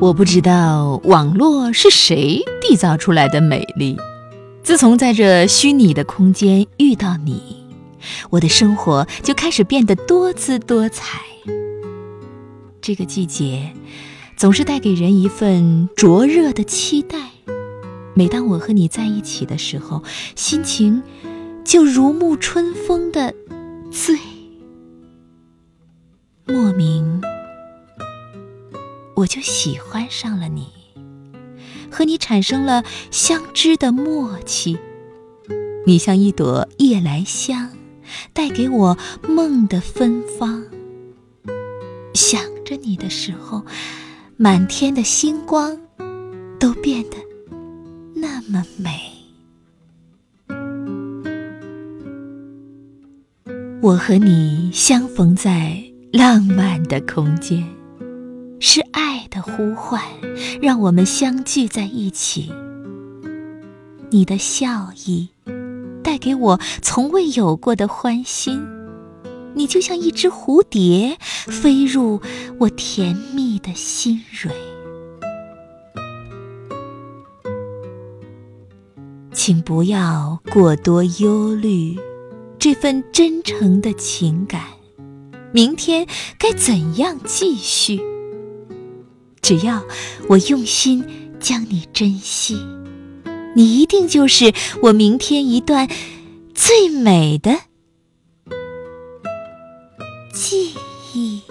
我不知道网络是谁缔造出来的美丽。自从在这虚拟的空间遇到你，我的生活就开始变得多姿多彩。这个季节总是带给人一份灼热的期待。每当我和你在一起的时候，心情就如沐春风的醉，我就喜欢上了你，和你产生了相知的默契。你像一朵夜来香，带给我梦的芬芳。想着你的时候，满天的星光都变得。那么美，我和你相逢在浪漫的空间，是爱的呼唤，让我们相聚在一起。你的笑意带给我从未有过的欢欣，你就像一只蝴蝶，飞入我甜蜜的心蕊。请不要过多忧虑，这份真诚的情感，明天该怎样继续？只要我用心将你珍惜，你一定就是我明天一段最美的记忆。